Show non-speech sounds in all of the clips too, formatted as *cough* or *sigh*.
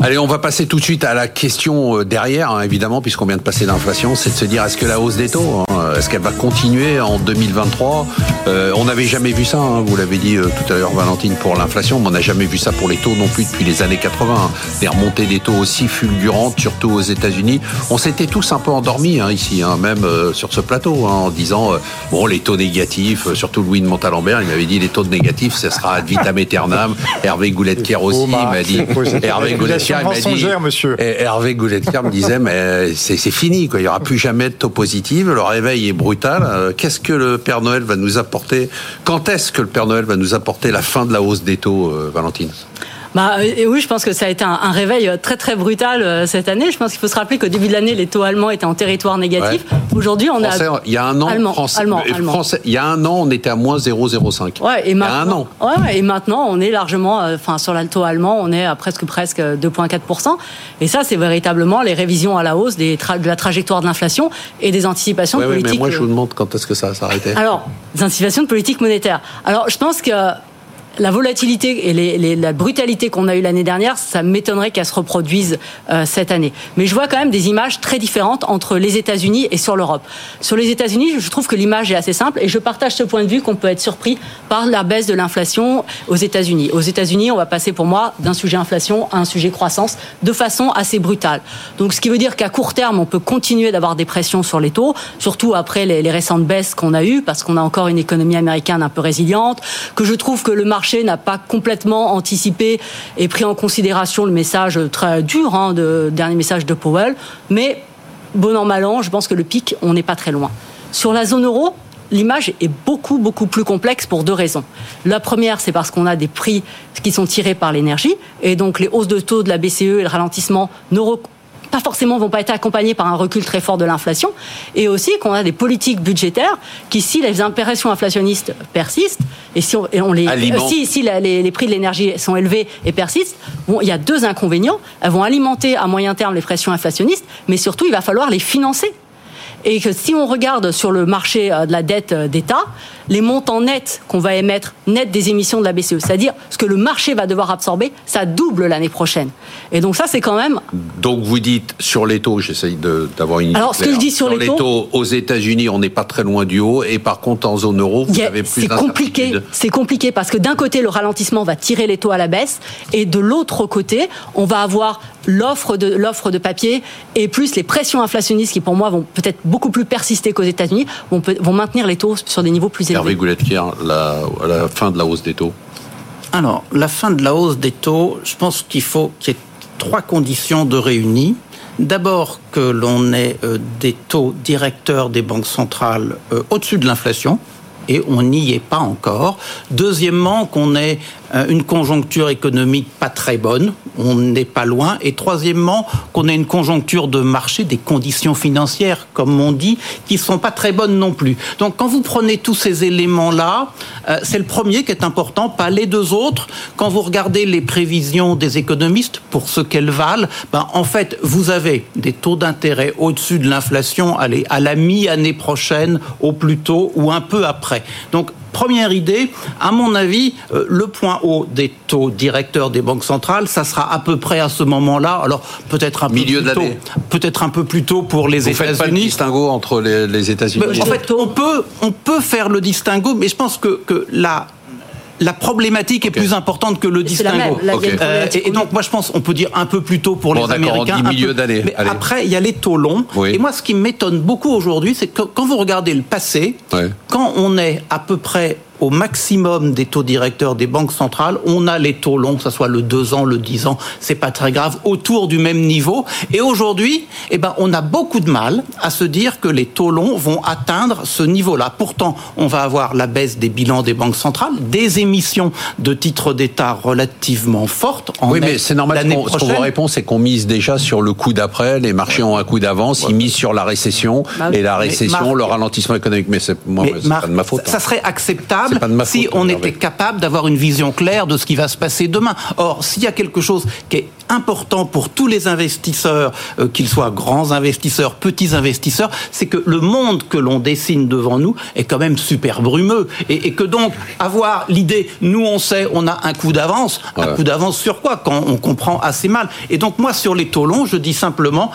Allez, on va passer tout de suite à la question euh, derrière, hein, évidemment, puisqu'on vient de passer l'inflation, c'est de se dire est-ce que la hausse des taux, hein, est-ce qu'elle va continuer en 2023 euh, On n'avait jamais vu ça, hein, vous l'avez dit euh, tout à l'heure, Valentine, pour l'inflation, mais on n'a jamais vu ça pour les taux non plus depuis les années 80. Hein. Des remontées des taux aussi fulgurantes, surtout aux États-Unis. On s'était tous un peu endormis hein, ici, hein, même euh, sur ce plateau, en disant bon les taux négatifs, surtout Louis de Montalembert, il m'avait dit les taux négatifs, ce sera ad vitam aeternam. Hervé Goulet-Kier aussi m'a dit. Hervé dit. Monsieur. Hervé Goulet-Kier me disait mais c'est fini quoi, il y aura plus jamais de taux positifs. Le réveil est brutal. Qu'est-ce que le Père Noël va nous apporter? Quand est-ce que le Père Noël va nous apporter la fin de la hausse des taux, euh, Valentine? Bah, et oui, je pense que ça a été un, réveil très très brutal euh, cette année. Je pense qu'il faut se rappeler qu'au début de l'année, les taux allemands étaient en territoire négatif. Aujourd'hui, on a il y a un an, allemand, allemand, il y a un an, on était à moins 0,05. Ouais, et maintenant, il y a un an. Ouais, et maintenant, on est largement, euh, enfin, sur l'alto allemand, on est à presque presque 2,4 Et ça, c'est véritablement les révisions à la hausse des de la trajectoire de l'inflation et des anticipations ouais, politiques. mais moi, je vous demande quand est-ce que ça va s'arrêter. Alors, des anticipations de politique monétaire. Alors, je pense que la volatilité et la brutalité qu'on a eue l'année dernière, ça m'étonnerait qu'elle se reproduise euh, cette année. Mais je vois quand même des images très différentes entre les États-Unis et sur l'Europe. Sur les États-Unis, je trouve que l'image est assez simple et je partage ce point de vue qu'on peut être surpris par la baisse de l'inflation aux États-Unis. Aux États-Unis, on va passer pour moi d'un sujet inflation à un sujet croissance de façon assez brutale. Donc, ce qui veut dire qu'à court terme, on peut continuer d'avoir des pressions sur les taux, surtout après les, les récentes baisses qu'on a eues, parce qu'on a encore une économie américaine un peu résiliente, que je trouve que le marché marché n'a pas complètement anticipé et pris en considération le message très dur, hein, de, dernier message de Powell. Mais bon an, mal an, je pense que le pic, on n'est pas très loin. Sur la zone euro, l'image est beaucoup, beaucoup plus complexe pour deux raisons. La première, c'est parce qu'on a des prix qui sont tirés par l'énergie, et donc les hausses de taux de la BCE et le ralentissement ne pas forcément vont pas être accompagnés par un recul très fort de l'inflation, et aussi qu'on a des politiques budgétaires qui, si les impressions inflationnistes persistent, et si on, les, si, si les, prix de l'énergie sont élevés et persistent, bon, il y a deux inconvénients. Elles vont alimenter à moyen terme les pressions inflationnistes, mais surtout, il va falloir les financer et que si on regarde sur le marché euh, de la dette euh, d'État, les montants nets qu'on va émettre, net des émissions de la BCE, c'est-à-dire ce que le marché va devoir absorber, ça double l'année prochaine. Et donc ça, c'est quand même... Donc vous dites sur les taux, j'essaye d'avoir une... Alors ce que je dis sur, les, taux, aux États-Unis, on n'est pas très loin du haut, et par contre en zone euro, vous avez plus C'est compliqué, c'est compliqué parce que d'un côté, le ralentissement va tirer les taux à la baisse, et de l'autre côté, on va avoir l'offre de l'offre de papier et plus les pressions inflationnistes qui pour moi vont peut-être beaucoup plus persister qu'aux États-Unis vont, vont maintenir les taux sur des niveaux plus élevés. Hervé Goulettier, la, la fin de la hausse des taux. Alors la fin de la hausse des taux, je pense qu'il faut qu'il y ait trois conditions de réunies. D'abord que l'on ait euh, des taux directeurs des banques centrales euh, au-dessus de l'inflation, et on n'y est pas encore. Deuxièmement, qu'on ait une conjoncture économique pas très bonne, on n'est pas loin. Et troisièmement, qu'on ait une conjoncture de marché, des conditions financières, comme on dit, qui sont pas très bonnes non plus. Donc quand vous prenez tous ces éléments-là, euh, c'est le premier qui est important, pas les deux autres. Quand vous regardez les prévisions des économistes, pour ce qu'elles valent, ben, en fait, vous avez des taux d'intérêt au-dessus de l'inflation, allez, à la mi-année prochaine, au plus tôt, ou un peu après. Donc Première idée, à mon avis, euh, le point haut des taux directeurs des banques centrales, ça sera à peu près à ce moment-là. Alors peut-être un Milieu peu plus tôt, peut-être un peu plus tôt pour les États-Unis. Faites pas le distinguo entre les, États-Unis. En fait, on peut on peut faire le distinguo, mais je pense que que la la problématique est plus importante que le distinguo. Euh, et, donc, moi, je pense, on peut dire un peu plus tôt pour les Américains. On milieu d'année. Mais après, il y a les taux longs. Et moi, ce qui m'étonne beaucoup aujourd'hui, c'est que quand vous regardez le passé, quand on est à peu près au maximum des taux directeurs des banques centrales. On a les taux longs, que ce soit le 2 ans, le 10 ans, c'est pas très grave, autour du même niveau. Et aujourd'hui, eh ben, on a beaucoup de mal à se dire que les taux longs vont atteindre ce niveau-là. Pourtant, on va avoir la baisse des bilans des banques centrales, des émissions de titres d'État relativement fortes. En oui, mais c'est normal. Ce qu'on vous répond, c'est qu'on mise déjà sur le coup d'après. Les marchés ont un coup d'avance. Ils misent sur la récession. Bah et la récession, le ralentissement économique. Mais c'est moi, pas de ma faute. Ça, hein. serait acceptable capable si on était capable d'avoir une vision claire de ce qui va se passer demain. Or, s'il y a quelque chose qui est important pour tous les investisseurs, euh, qu'ils soient grands investisseurs, petits investisseurs, c'est que le monde que l'on dessine devant nous est quand même super brumeux. Et, que donc, avoir l'idée, nous on sait, on a un coup d'avance, un coup d'avance sur quoi Quand on comprend assez mal. Et donc, moi, sur les taux longs, je dis simplement,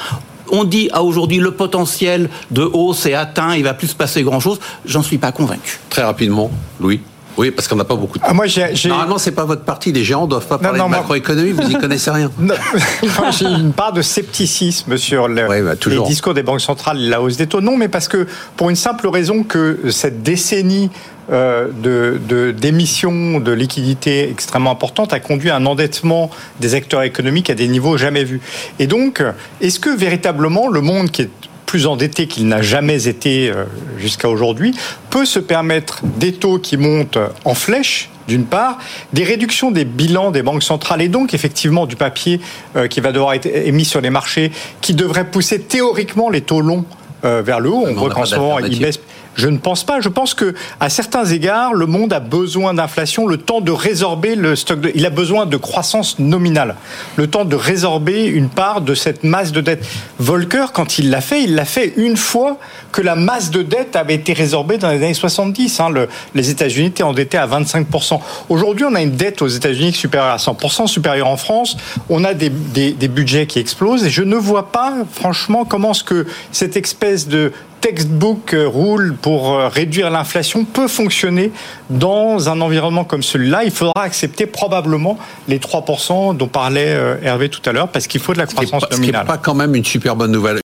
on dit à aujourd'hui le potentiel de hausse est atteint, il va plus se passer grand chose. J'en suis pas convaincu. Très rapidement, Louis. Oui, parce qu'on n'a pas beaucoup de temps. Ah, moi, j'ai, Normalement, c'est pas votre parti. Les géants doivent pas parler de macroéconomie. Vous y *laughs* connaissez rien. j'ai une part de scepticisme sur le, bah, les discours des banques centrales, la hausse des taux. Non, mais parce que pour une simple raison que cette décennie euh, de, d'émissions de, liquidités extrêmement importantes a conduit à un endettement des acteurs économiques à des niveaux jamais vus. Et donc, est-ce que véritablement le monde qui est plus endetté qu'il n'a jamais été euh, jusqu'à aujourd'hui, peut se permettre des taux qui montent en flèche, d'une part, des réductions des bilans des banques centrales et donc effectivement du papier euh, qui va devoir être émis sur les marchés, qui devrait pousser théoriquement les taux longs euh, vers le haut. On voit qu'en ce moment, il baisse je ne pense pas. Je pense que, à certains égards, le monde a besoin d'inflation, le temps de résorber le stock. De... Il a besoin de croissance nominale, le temps de résorber une part de cette masse de dette. Volcker, quand il l'a fait, il l'a fait une fois que la masse de dette avait été résorbée dans les années 70. Hein. Le, les États-Unis étaient endettés à 25% Aujourd'hui, on a une dette aux États-Unis supérieure à 100 supérieure en France. On a des, des, des budgets qui explosent et je ne vois pas, franchement, comment ce que cette espèce de textbook euh, rule pour euh, réduire l'inflation peut fonctionner dans un environnement comme celui-là. Il faudra accepter probablement les 3% dont parlait euh, Hervé tout à l'heure parce qu'il faut de la croissance nominale. Ce n'est pas quand même une super bonne nouvelle.